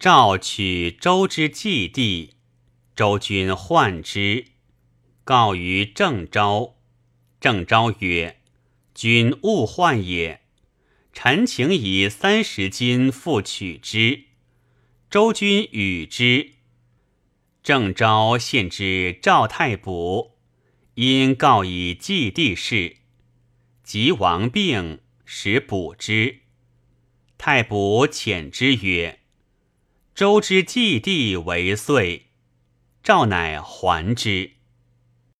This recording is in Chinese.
赵取周之祭地，周君患之，告于郑昭。郑昭曰：“君勿患也。臣请以三十金复取之。”周君与之。郑昭献之赵太卜，因告以祭地事，及王病，使卜之。太卜遣之曰：“周之祭地为岁。”赵乃还之。